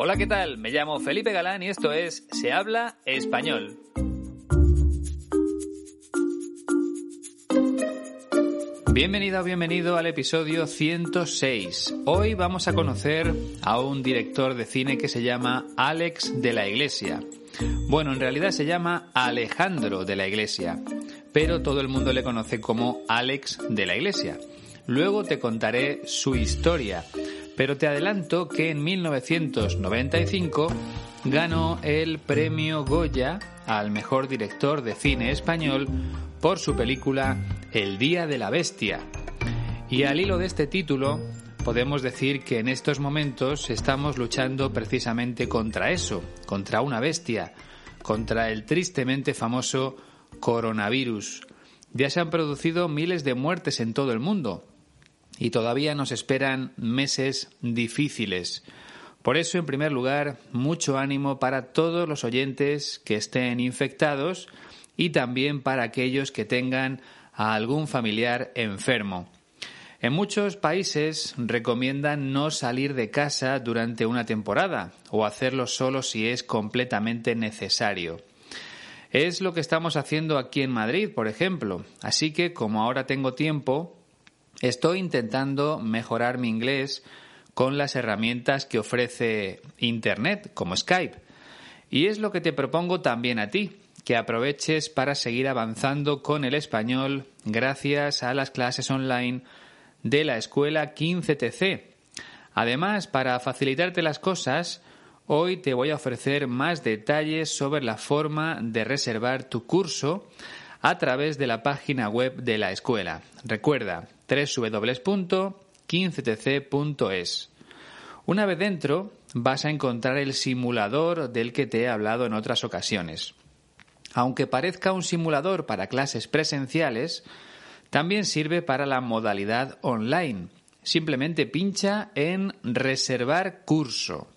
Hola, ¿qué tal? Me llamo Felipe Galán y esto es Se habla español. Bienvenido o bienvenido al episodio 106. Hoy vamos a conocer a un director de cine que se llama Alex de la Iglesia. Bueno, en realidad se llama Alejandro de la Iglesia, pero todo el mundo le conoce como Alex de la Iglesia. Luego te contaré su historia, pero te adelanto que en 1995 ganó el premio Goya al mejor director de cine español por su película El Día de la Bestia. Y al hilo de este título, podemos decir que en estos momentos estamos luchando precisamente contra eso, contra una bestia, contra el tristemente famoso coronavirus. Ya se han producido miles de muertes en todo el mundo y todavía nos esperan meses difíciles. Por eso, en primer lugar, mucho ánimo para todos los oyentes que estén infectados y también para aquellos que tengan a algún familiar enfermo. En muchos países recomiendan no salir de casa durante una temporada o hacerlo solo si es completamente necesario. Es lo que estamos haciendo aquí en Madrid, por ejemplo. Así que, como ahora tengo tiempo, estoy intentando mejorar mi inglés con las herramientas que ofrece Internet, como Skype. Y es lo que te propongo también a ti, que aproveches para seguir avanzando con el español gracias a las clases online de la escuela 15TC. Además, para facilitarte las cosas, hoy te voy a ofrecer más detalles sobre la forma de reservar tu curso a través de la página web de la escuela. Recuerda www.15tc.es. Una vez dentro, vas a encontrar el simulador del que te he hablado en otras ocasiones. Aunque parezca un simulador para clases presenciales, también sirve para la modalidad online. Simplemente pincha en reservar curso.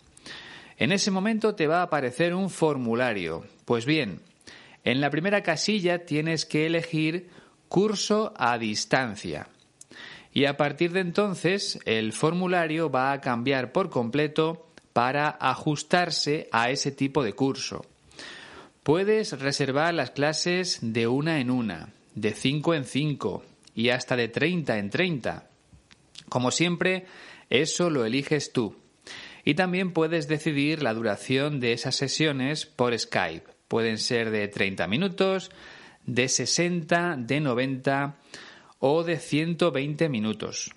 En ese momento te va a aparecer un formulario. Pues bien, en la primera casilla tienes que elegir curso a distancia. Y a partir de entonces el formulario va a cambiar por completo para ajustarse a ese tipo de curso. Puedes reservar las clases de una en una, de 5 en 5 y hasta de 30 en 30. Como siempre, eso lo eliges tú. Y también puedes decidir la duración de esas sesiones por Skype. Pueden ser de 30 minutos, de 60, de 90 o de 120 minutos.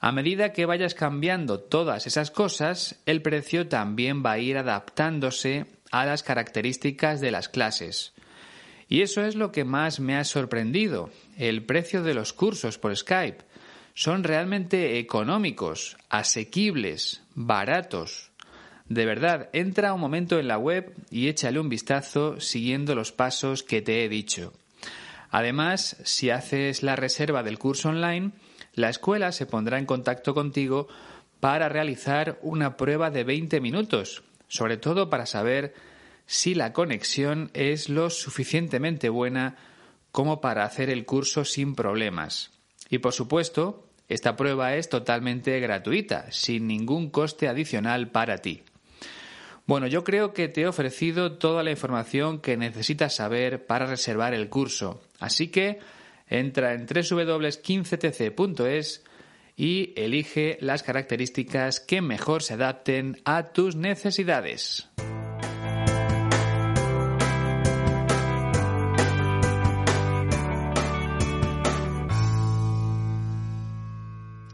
A medida que vayas cambiando todas esas cosas, el precio también va a ir adaptándose a las características de las clases. Y eso es lo que más me ha sorprendido. El precio de los cursos por Skype son realmente económicos, asequibles, baratos. De verdad, entra un momento en la web y échale un vistazo siguiendo los pasos que te he dicho. Además, si haces la reserva del curso online, la escuela se pondrá en contacto contigo para realizar una prueba de 20 minutos, sobre todo para saber si la conexión es lo suficientemente buena como para hacer el curso sin problemas. Y por supuesto, esta prueba es totalmente gratuita, sin ningún coste adicional para ti. Bueno, yo creo que te he ofrecido toda la información que necesitas saber para reservar el curso, así que entra en www.15tc.es y elige las características que mejor se adapten a tus necesidades.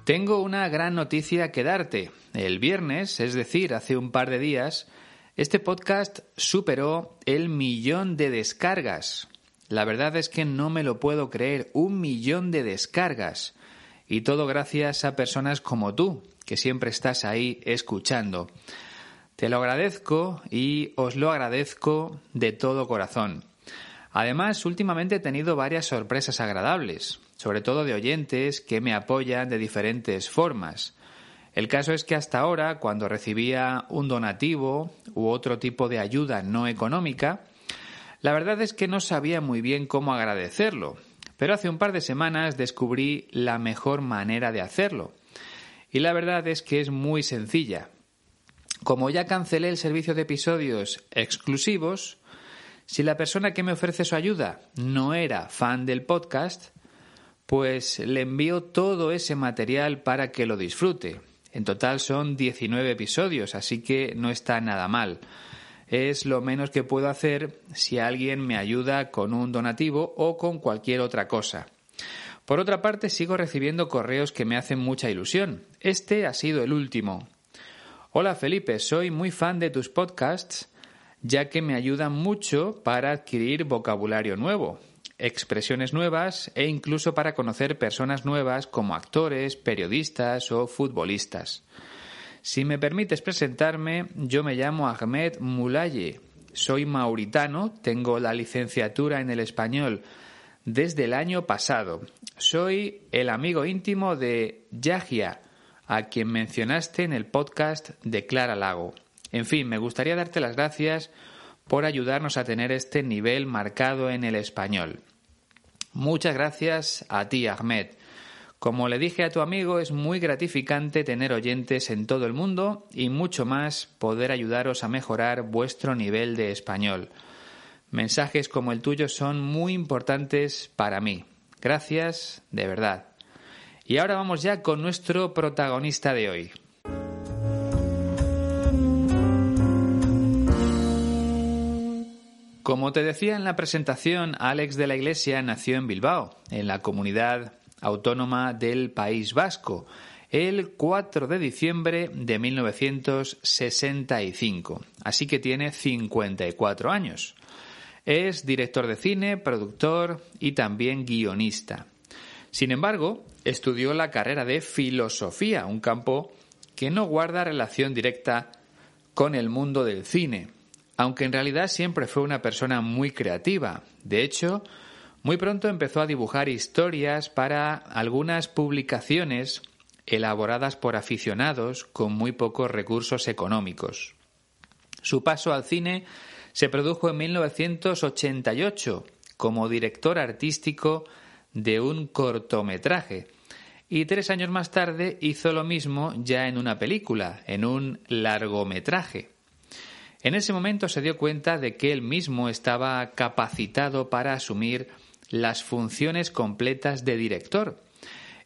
Tengo una gran noticia que darte. El viernes, es decir, hace un par de días, este podcast superó el millón de descargas. La verdad es que no me lo puedo creer, un millón de descargas. Y todo gracias a personas como tú, que siempre estás ahí escuchando. Te lo agradezco y os lo agradezco de todo corazón. Además, últimamente he tenido varias sorpresas agradables sobre todo de oyentes que me apoyan de diferentes formas. El caso es que hasta ahora, cuando recibía un donativo u otro tipo de ayuda no económica, la verdad es que no sabía muy bien cómo agradecerlo, pero hace un par de semanas descubrí la mejor manera de hacerlo. Y la verdad es que es muy sencilla. Como ya cancelé el servicio de episodios exclusivos, si la persona que me ofrece su ayuda no era fan del podcast, pues le envío todo ese material para que lo disfrute. En total son 19 episodios, así que no está nada mal. Es lo menos que puedo hacer si alguien me ayuda con un donativo o con cualquier otra cosa. Por otra parte, sigo recibiendo correos que me hacen mucha ilusión. Este ha sido el último. Hola Felipe, soy muy fan de tus podcasts ya que me ayudan mucho para adquirir vocabulario nuevo, expresiones nuevas e incluso para conocer personas nuevas como actores, periodistas o futbolistas. Si me permites presentarme, yo me llamo Ahmed Mulaye. Soy mauritano, tengo la licenciatura en el español desde el año pasado. Soy el amigo íntimo de Yahia, a quien mencionaste en el podcast de Clara Lago. En fin, me gustaría darte las gracias por ayudarnos a tener este nivel marcado en el español. Muchas gracias a ti, Ahmed. Como le dije a tu amigo, es muy gratificante tener oyentes en todo el mundo y mucho más poder ayudaros a mejorar vuestro nivel de español. Mensajes como el tuyo son muy importantes para mí. Gracias, de verdad. Y ahora vamos ya con nuestro protagonista de hoy. Como te decía en la presentación, Alex de la Iglesia nació en Bilbao, en la comunidad autónoma del País Vasco, el 4 de diciembre de 1965, así que tiene 54 años. Es director de cine, productor y también guionista. Sin embargo, estudió la carrera de filosofía, un campo que no guarda relación directa con el mundo del cine, aunque en realidad siempre fue una persona muy creativa. De hecho, muy pronto empezó a dibujar historias para algunas publicaciones elaboradas por aficionados con muy pocos recursos económicos. Su paso al cine se produjo en 1988 como director artístico de un cortometraje y tres años más tarde hizo lo mismo ya en una película, en un largometraje. En ese momento se dio cuenta de que él mismo estaba capacitado para asumir las funciones completas de director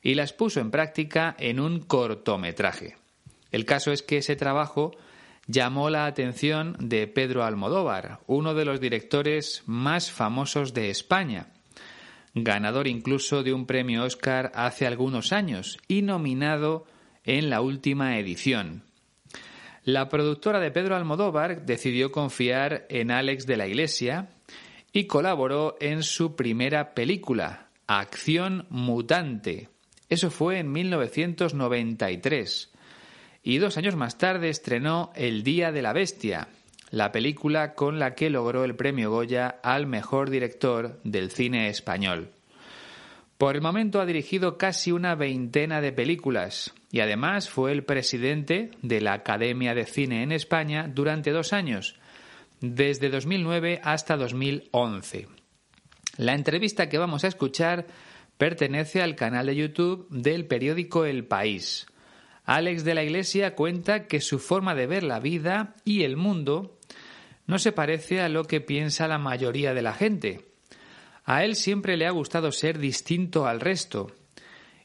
y las puso en práctica en un cortometraje. El caso es que ese trabajo llamó la atención de Pedro Almodóvar, uno de los directores más famosos de España, ganador incluso de un premio Oscar hace algunos años y nominado en la última edición. La productora de Pedro Almodóvar decidió confiar en Alex de la Iglesia y colaboró en su primera película, Acción Mutante. Eso fue en 1993. Y dos años más tarde estrenó El Día de la Bestia, la película con la que logró el premio Goya al mejor director del cine español. Por el momento ha dirigido casi una veintena de películas y además fue el presidente de la Academia de Cine en España durante dos años, desde 2009 hasta 2011. La entrevista que vamos a escuchar pertenece al canal de YouTube del periódico El País. Alex de la Iglesia cuenta que su forma de ver la vida y el mundo no se parece a lo que piensa la mayoría de la gente a él siempre le ha gustado ser distinto al resto,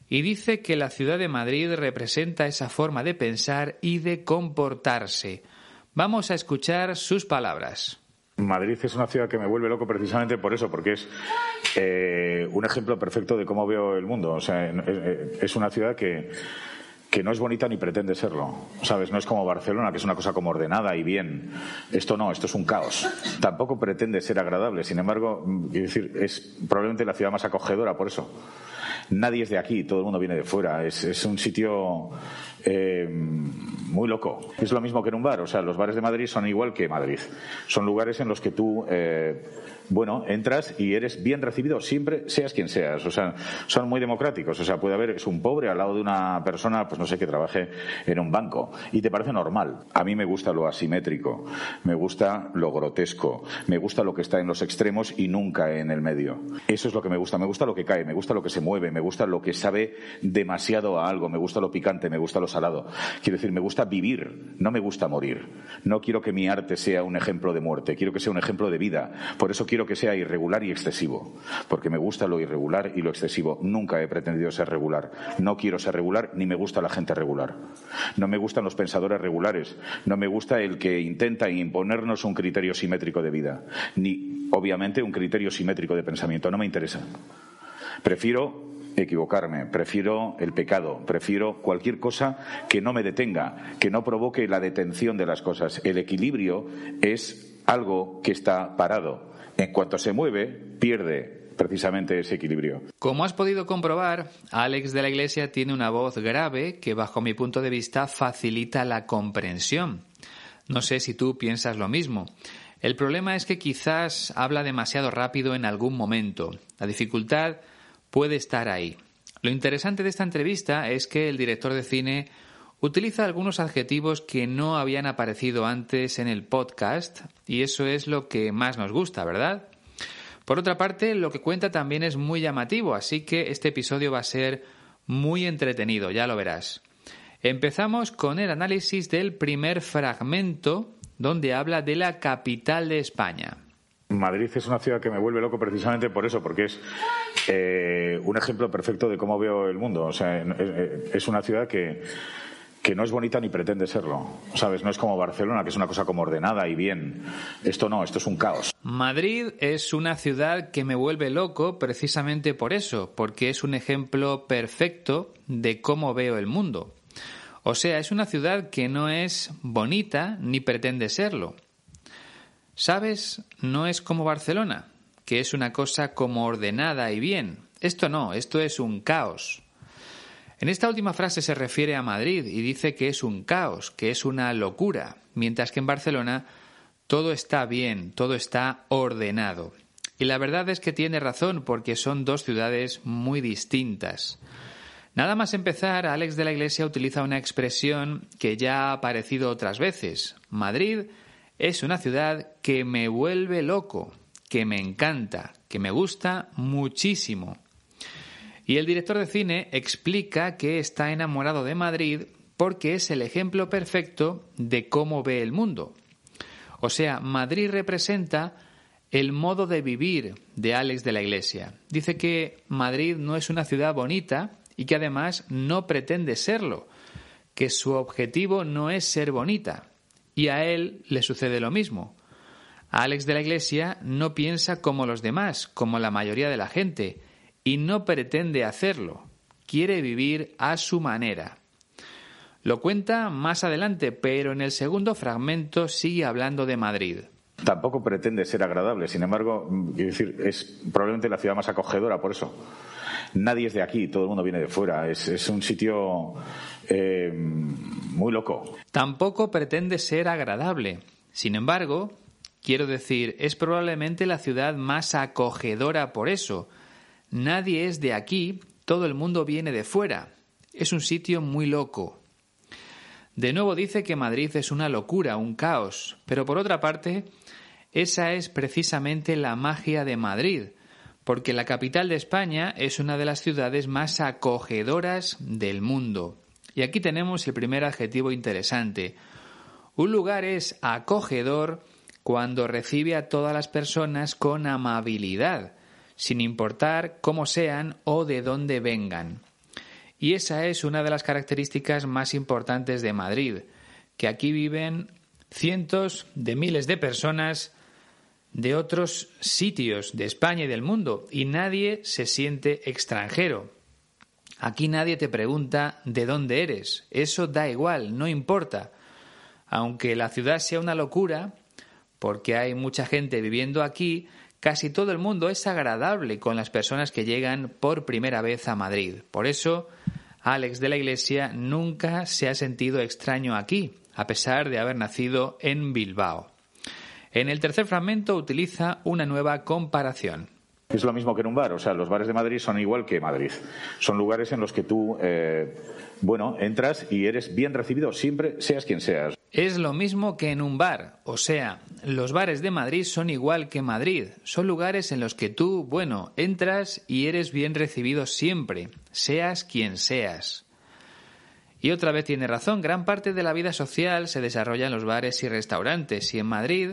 y dice que la ciudad de Madrid representa esa forma de pensar y de comportarse. Vamos a escuchar sus palabras. Madrid es una ciudad que me vuelve loco precisamente por eso, porque es eh, un ejemplo perfecto de cómo veo el mundo. O sea, es una ciudad que que no es bonita ni pretende serlo. ¿Sabes? No es como Barcelona, que es una cosa como ordenada y bien. Esto no, esto es un caos. Tampoco pretende ser agradable. Sin embargo, decir, es probablemente la ciudad más acogedora por eso. Nadie es de aquí, todo el mundo viene de fuera. Es, un sitio eh, muy loco. Es lo mismo que en un bar. O sea, los bares de Madrid son igual que Madrid. Son lugares en los que tú. Eh, bueno, entras y eres bien recibido siempre, seas quien seas. O sea, son muy democráticos. O sea, puede haber, es un pobre al lado de una persona, pues no sé, que trabaje en un banco y te parece normal. A mí me gusta lo asimétrico, me gusta lo grotesco, me gusta lo que está en los extremos y nunca en el medio. Eso es lo que me gusta. Me gusta lo que cae, me gusta lo que se mueve, me gusta lo que sabe demasiado a algo, me gusta lo picante, me gusta lo salado. Quiero decir, me gusta vivir, no me gusta morir. No quiero que mi arte sea un ejemplo de muerte, quiero que sea un ejemplo de vida. Por eso quiero que sea irregular y excesivo, porque me gusta lo irregular y lo excesivo. Nunca he pretendido ser regular. No quiero ser regular ni me gusta la gente regular. No me gustan los pensadores regulares. No me gusta el que intenta imponernos un criterio simétrico de vida, ni obviamente un criterio simétrico de pensamiento. No me interesa. Prefiero equivocarme, prefiero el pecado, prefiero cualquier cosa que no me detenga, que no provoque la detención de las cosas. El equilibrio es algo que está parado. En cuanto se mueve, pierde precisamente ese equilibrio. Como has podido comprobar, Alex de la Iglesia tiene una voz grave que, bajo mi punto de vista, facilita la comprensión. No sé si tú piensas lo mismo. El problema es que quizás habla demasiado rápido en algún momento. La dificultad puede estar ahí. Lo interesante de esta entrevista es que el director de cine utiliza algunos adjetivos que no habían aparecido antes en el podcast y eso es lo que más nos gusta, ¿verdad? Por otra parte, lo que cuenta también es muy llamativo, así que este episodio va a ser muy entretenido, ya lo verás. Empezamos con el análisis del primer fragmento donde habla de la capital de España. Madrid es una ciudad que me vuelve loco precisamente por eso, porque es eh, un ejemplo perfecto de cómo veo el mundo. O sea, es una ciudad que, que no es bonita ni pretende serlo. ¿Sabes? No es como Barcelona, que es una cosa como ordenada y bien. Esto no, esto es un caos. Madrid es una ciudad que me vuelve loco precisamente por eso, porque es un ejemplo perfecto de cómo veo el mundo. O sea, es una ciudad que no es bonita ni pretende serlo. ¿Sabes? No es como Barcelona, que es una cosa como ordenada y bien. Esto no, esto es un caos. En esta última frase se refiere a Madrid y dice que es un caos, que es una locura, mientras que en Barcelona todo está bien, todo está ordenado. Y la verdad es que tiene razón porque son dos ciudades muy distintas. Nada más empezar, Alex de la Iglesia utiliza una expresión que ya ha aparecido otras veces. Madrid es una ciudad que me vuelve loco, que me encanta, que me gusta muchísimo. Y el director de cine explica que está enamorado de Madrid porque es el ejemplo perfecto de cómo ve el mundo. O sea, Madrid representa el modo de vivir de Alex de la Iglesia. Dice que Madrid no es una ciudad bonita y que además no pretende serlo, que su objetivo no es ser bonita, y a él le sucede lo mismo. Alex de la Iglesia no piensa como los demás, como la mayoría de la gente, y no pretende hacerlo. Quiere vivir a su manera. Lo cuenta más adelante, pero en el segundo fragmento sigue hablando de Madrid. Tampoco pretende ser agradable, sin embargo, decir, es probablemente la ciudad más acogedora por eso. Nadie es de aquí, todo el mundo viene de fuera. Es, un sitio eh, muy loco. Tampoco pretende ser agradable. Sin embargo, quiero decir, es probablemente la ciudad más acogedora por eso. Nadie es de aquí, todo el mundo viene de fuera. Es un sitio muy loco. De nuevo dice que Madrid es una locura, un caos, pero por otra parte, esa es precisamente la magia de Madrid, porque la capital de España es una de las ciudades más acogedoras del mundo. Y aquí tenemos el primer adjetivo interesante. Un lugar es acogedor cuando recibe a todas las personas con amabilidad, sin importar cómo sean o de dónde vengan. Y esa es una de las características más importantes de Madrid, que aquí viven cientos de miles de personas de otros sitios de España y del mundo, y nadie se siente extranjero. Aquí nadie te pregunta de dónde eres. Eso da igual, no importa. Aunque la ciudad sea una locura, porque hay mucha gente viviendo aquí, casi todo el mundo es agradable con las personas que llegan por primera vez a Madrid. Por eso, Alex de la Iglesia nunca se ha sentido extraño aquí, a pesar de haber nacido en Bilbao. En el tercer fragmento utiliza una nueva comparación. Es lo mismo que en un bar, o sea, los bares de Madrid son igual que Madrid. Son lugares en los que tú, eh, bueno, entras y eres bien recibido siempre, seas quien seas. Es lo mismo que en un bar, o sea, los bares de Madrid son igual que Madrid. Son lugares en los que tú, bueno, entras y eres bien recibido siempre, seas quien seas. Y otra vez tiene razón, gran parte de la vida social se desarrolla en los bares y restaurantes y en Madrid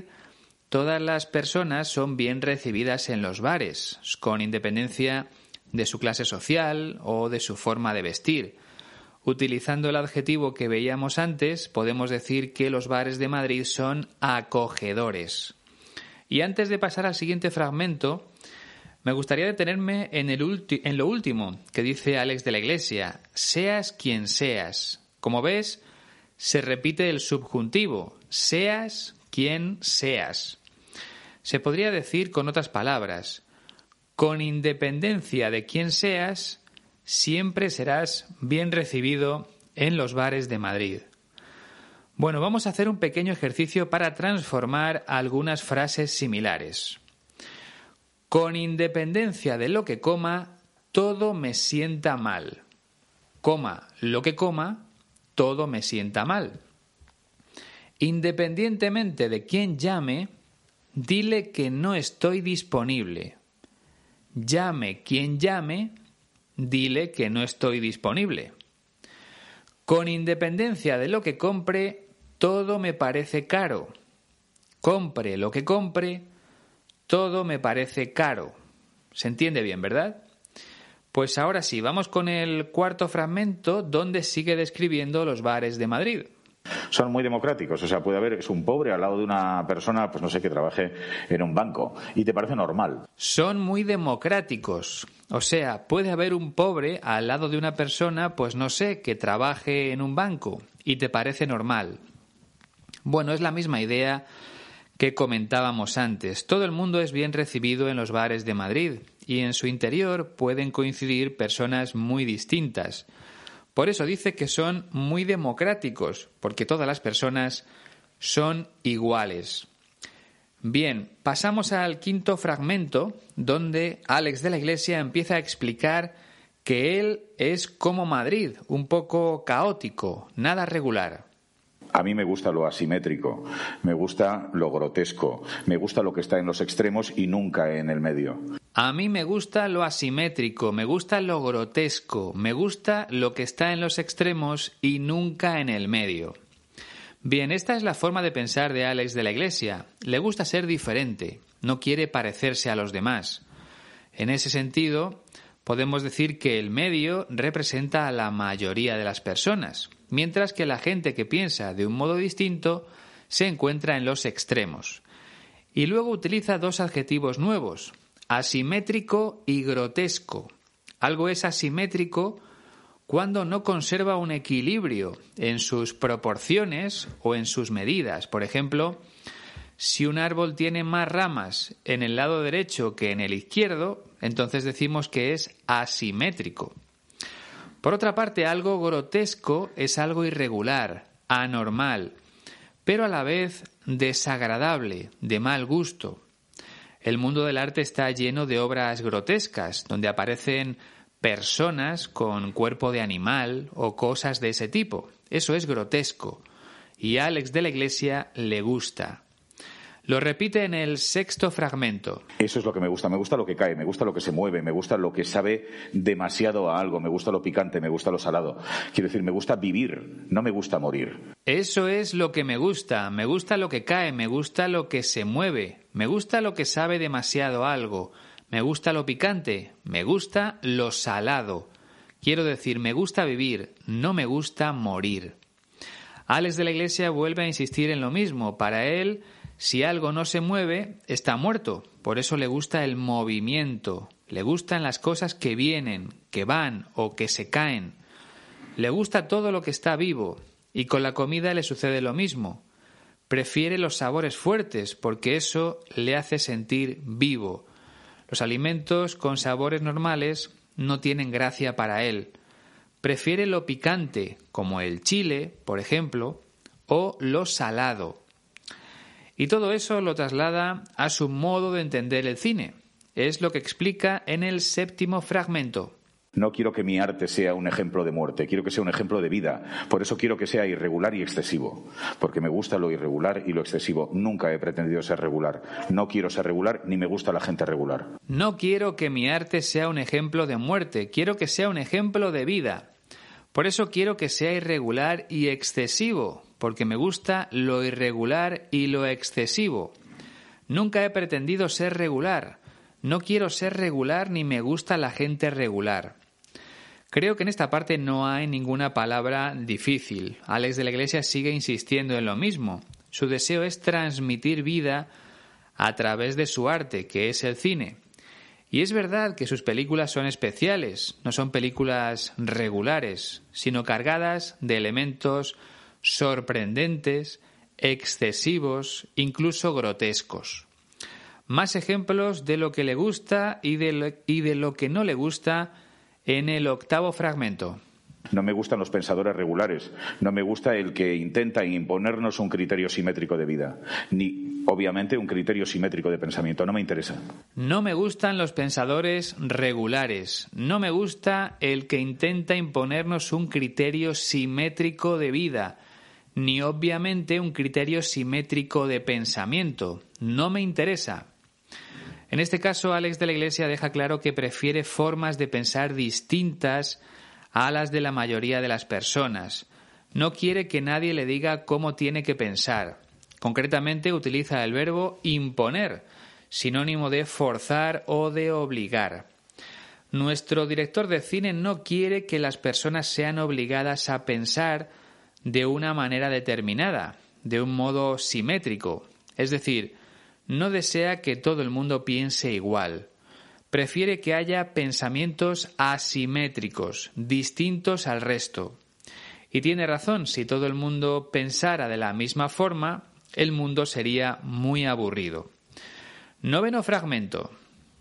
todas las personas son bien recibidas en los bares, con independencia de su clase social o de su forma de vestir. Utilizando el adjetivo que veíamos antes, podemos decir que los bares de Madrid son acogedores. Y antes de pasar al siguiente fragmento, me gustaría detenerme en, el lo último que dice Alex de la Iglesia, seas quien seas. Como ves, se repite el subjuntivo, seas quien seas. Se podría decir con otras palabras, con independencia de quién seas, siempre serás bien recibido en los bares de Madrid. Bueno, vamos a hacer un pequeño ejercicio para transformar algunas frases similares. Con independencia de lo que coma, todo me sienta mal. Coma lo que coma, todo me sienta mal. Independientemente de quién llame, dile que no estoy disponible. Llame quien llame, dile que no estoy disponible. Con independencia de lo que compre, todo me parece caro. Compre lo que compre, todo me parece caro. ¿Se entiende bien, verdad? Pues ahora sí, vamos con el cuarto fragmento donde sigue describiendo los bares de Madrid. Son muy democráticos, o sea, puede haber, es un pobre al lado de una persona, pues no sé, que trabaje en un banco, y te parece normal. Son muy democráticos, o sea, puede haber un pobre al lado de una persona, pues no sé, que trabaje en un banco, y te parece normal. Bueno, es la misma idea que comentábamos antes. Todo el mundo es bien recibido en los bares de Madrid y en su interior pueden coincidir personas muy distintas. Por eso dice que son muy democráticos, porque todas las personas son iguales. Bien, pasamos al quinto fragmento, donde Alex de la Iglesia empieza a explicar que él es como Madrid, un poco caótico, nada regular. A mí me gusta lo asimétrico, me gusta lo grotesco, me gusta lo que está en los extremos y nunca en el medio. A mí me gusta lo asimétrico, me gusta lo grotesco, me gusta lo que está en los extremos y nunca en el medio. Bien, esta es la forma de pensar de Alex de la Iglesia. Le gusta ser diferente, no quiere parecerse a los demás. En ese sentido, podemos decir que el medio representa a la mayoría de las personas mientras que la gente que piensa de un modo distinto se encuentra en los extremos. Y luego utiliza dos adjetivos nuevos, asimétrico y grotesco. Algo es asimétrico cuando no conserva un equilibrio en sus proporciones o en sus medidas. Por ejemplo, si un árbol tiene más ramas en el lado derecho que en el izquierdo, entonces decimos que es asimétrico. Por otra parte, algo grotesco es algo irregular, anormal, pero a la vez desagradable, de mal gusto. El mundo del arte está lleno de obras grotescas, donde aparecen personas con cuerpo de animal o cosas de ese tipo. Eso es grotesco. Y a Alex de la Iglesia le gusta. Lo repite en el sexto fragmento. Eso es lo que me gusta. Me gusta lo que cae, me gusta lo que se mueve, me gusta lo que sabe demasiado a algo, me gusta lo picante, me gusta lo salado. Quiero decir, me gusta vivir, no me gusta morir. Eso es lo que me gusta. Me gusta lo que cae, me gusta lo que se mueve, me gusta lo que sabe demasiado a algo, me gusta lo picante, me gusta lo salado. Quiero decir, me gusta vivir, no me gusta morir. Alex de la Iglesia vuelve a insistir en lo mismo. Para él, si algo no se mueve, está muerto. Por eso le gusta el movimiento. Le gustan las cosas que vienen, que van o que se caen. Le gusta todo lo que está vivo. Y con la comida le sucede lo mismo. Prefiere los sabores fuertes porque eso le hace sentir vivo. Los alimentos con sabores normales no tienen gracia para él. Prefiere lo picante, como el chile, por ejemplo, o lo salado, y todo eso lo traslada a su modo de entender el cine. Es lo que explica en el séptimo fragmento. No quiero que mi arte sea un ejemplo de muerte, quiero que sea un ejemplo de vida. Por eso quiero que sea irregular y excesivo, porque me gusta lo irregular y lo excesivo. Nunca he pretendido ser regular. No quiero ser regular ni me gusta la gente regular. No quiero que mi arte sea un ejemplo de muerte, quiero que sea un ejemplo de vida. Por eso quiero que sea irregular y excesivo, porque me gusta lo irregular y lo excesivo. Nunca he pretendido ser regular. No quiero ser regular ni me gusta la gente regular. Creo que en esta parte no hay ninguna palabra difícil. Alex de la Iglesia sigue insistiendo en lo mismo. Su deseo es transmitir vida a través de su arte, que es el cine. Y es verdad que sus películas son especiales, no son películas regulares, sino cargadas de elementos sorprendentes, excesivos, incluso grotescos. Más ejemplos de lo que le gusta y de lo, y de lo que no le gusta en el octavo fragmento. No me gustan los pensadores regulares. No me gusta el que intenta imponernos un criterio simétrico de vida. Ni, obviamente, un criterio simétrico de pensamiento. No me interesa. No me gustan los pensadores regulares. No me gusta el que intenta imponernos un criterio simétrico de vida. Ni, obviamente, un criterio simétrico de pensamiento. No me interesa. En este caso, Alex de la Iglesia deja claro que prefiere formas de pensar distintas a las de la mayoría de las personas. No quiere que nadie le diga cómo tiene que pensar. Concretamente utiliza el verbo imponer, sinónimo de forzar o de obligar. Nuestro director de cine no quiere que las personas sean obligadas a pensar de una manera determinada, de un modo simétrico. Es decir, no desea que todo el mundo piense igual. Prefiere que haya pensamientos asimétricos, distintos al resto. Y tiene razón, si todo el mundo pensara de la misma forma, el mundo sería muy aburrido. Noveno fragmento.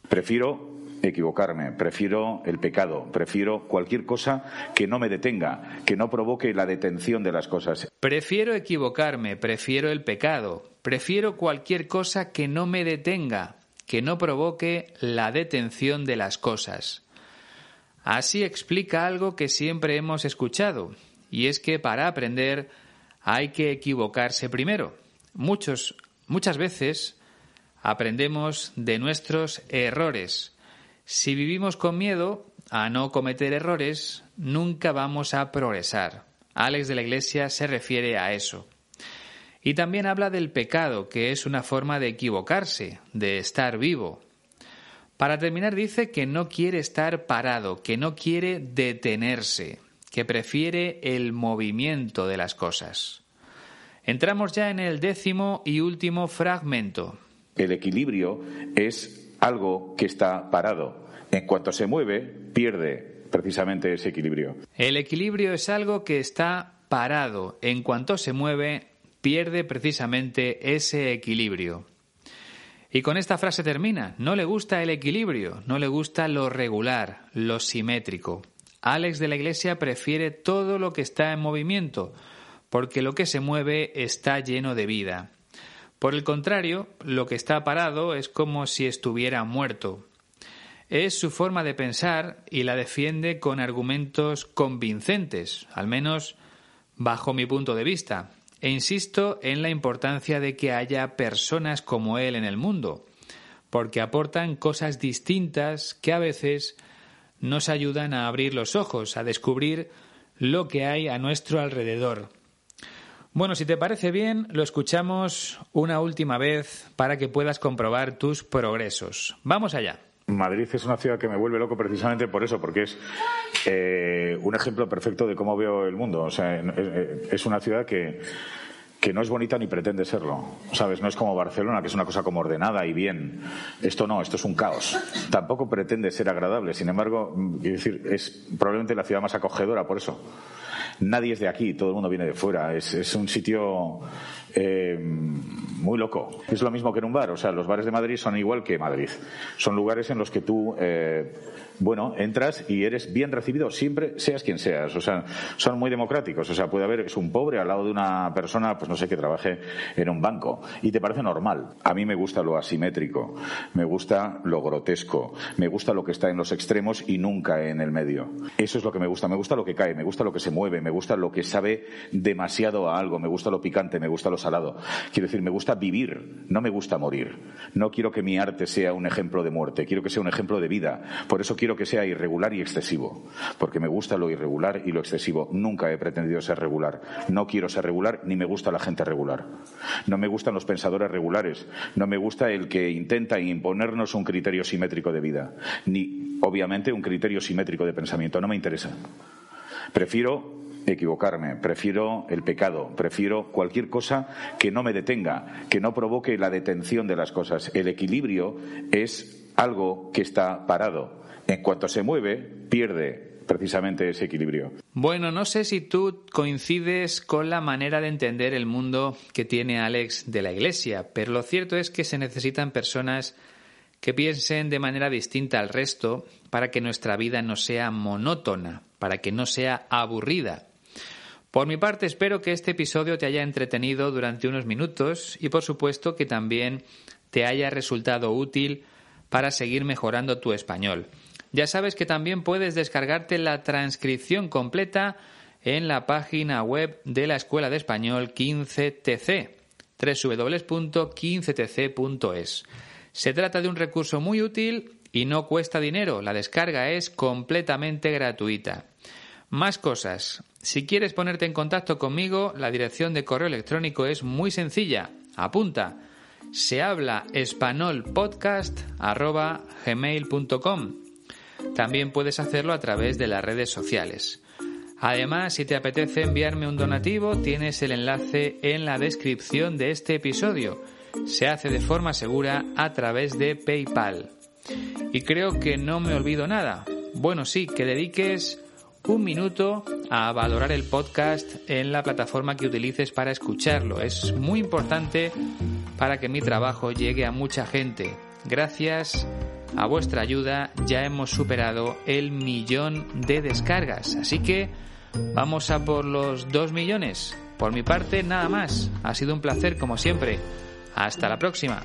Prefiero equivocarme, prefiero el pecado, prefiero cualquier cosa que no me detenga, que no provoque la detención de las cosas. Prefiero equivocarme, prefiero el pecado, prefiero cualquier cosa que no me detenga, que no provoque la detención de las cosas. Así explica algo que siempre hemos escuchado, y es que para aprender hay que equivocarse primero. Muchos, muchas veces aprendemos de nuestros errores, si vivimos con miedo a no cometer errores, nunca vamos a progresar. Alex de la Iglesia se refiere a eso. Y también habla del pecado, que es una forma de equivocarse, de estar vivo. Para terminar dice que no quiere estar parado, que no quiere detenerse, que prefiere el movimiento de las cosas. Entramos ya en el décimo y último fragmento. El equilibrio es algo que está parado. En cuanto se mueve, pierde precisamente ese equilibrio. El equilibrio es algo que está parado. En cuanto se mueve, pierde precisamente ese equilibrio. Y con esta frase termina. No le gusta el equilibrio, no le gusta lo regular, lo simétrico. Alex de la Iglesia prefiere todo lo que está en movimiento, porque lo que se mueve está lleno de vida. Por el contrario, lo que está parado es como si estuviera muerto. Es su forma de pensar y la defiende con argumentos convincentes, al menos bajo mi punto de vista. E insisto en la importancia de que haya personas como él en el mundo, porque aportan cosas distintas que a veces nos ayudan a abrir los ojos, a descubrir lo que hay a nuestro alrededor. Bueno, si te parece bien, lo escuchamos una última vez para que puedas comprobar tus progresos. Vamos allá. Madrid es una ciudad que me vuelve loco precisamente por eso, porque es eh, un ejemplo perfecto de cómo veo el mundo. O sea, es una ciudad que, que no es bonita ni pretende serlo. ¿Sabes? No es como Barcelona, que es una cosa como ordenada y bien. Esto no, esto es un caos. Tampoco pretende ser agradable. Sin embargo, quiero decir, es probablemente la ciudad más acogedora por eso nadie es de aquí, todo el mundo viene de fuera. Es, un sitio eh, muy loco. Es lo mismo que en un bar. O sea, los bares de Madrid son igual que Madrid. Son lugares en los que tú eh, bueno, entras y eres bien recibido siempre, seas quien seas. O sea, son muy democráticos. O sea, puede haber, es un pobre al lado de una persona, pues no sé, que trabaje en un banco y te parece normal. A mí me gusta lo asimétrico, me gusta lo grotesco, me gusta lo que está en los extremos y nunca en el medio. Eso es lo que me gusta. Me gusta lo que cae, me gusta lo que se mueve, me gusta lo que sabe demasiado a algo, me gusta lo picante, me gusta lo salado. Quiero decir, me gusta vivir, no me gusta morir. No quiero que mi arte sea un ejemplo de muerte, quiero que sea un ejemplo de vida. Por eso quiero que sea irregular y excesivo, porque me gusta lo irregular y lo excesivo. Nunca he pretendido ser regular. No quiero ser regular ni me gusta la gente regular. No me gustan los pensadores regulares. No me gusta el que intenta imponernos un criterio simétrico de vida, ni obviamente un criterio simétrico de pensamiento. No me interesa. Prefiero equivocarme, prefiero el pecado, prefiero cualquier cosa que no me detenga, que no provoque la detención de las cosas. El equilibrio es algo que está parado. En cuanto se mueve, pierde precisamente ese equilibrio. Bueno, no sé si tú coincides con la manera de entender el mundo que tiene Alex de la Iglesia, pero lo cierto es que se necesitan personas que piensen de manera distinta al resto para que nuestra vida no sea monótona, para que no sea aburrida. Por mi parte, espero que este episodio te haya entretenido durante unos minutos y, por supuesto, que también te haya resultado útil para seguir mejorando tu español. Ya sabes que también puedes descargarte la transcripción completa en la página web de la Escuela de Español 15TC, www.15tc.es. Se trata de un recurso muy útil y no cuesta dinero. La descarga es completamente gratuita. Más cosas. Si quieres ponerte en contacto conmigo, la dirección de correo electrónico es muy sencilla. Apunta. Se habla gmail.com. También puedes hacerlo a través de las redes sociales. Además, si te apetece enviarme un donativo, tienes el enlace en la descripción de este episodio. Se hace de forma segura a través de PayPal. Y creo que no me olvido nada. Bueno, sí, que dediques un minuto a valorar el podcast en la plataforma que utilices para escucharlo. Es muy importante para que mi trabajo llegue a mucha gente. Gracias a vuestra ayuda ya hemos superado el millón de descargas. Así que vamos a por los dos millones. Por mi parte, nada más. Ha sido un placer como siempre. Hasta la próxima.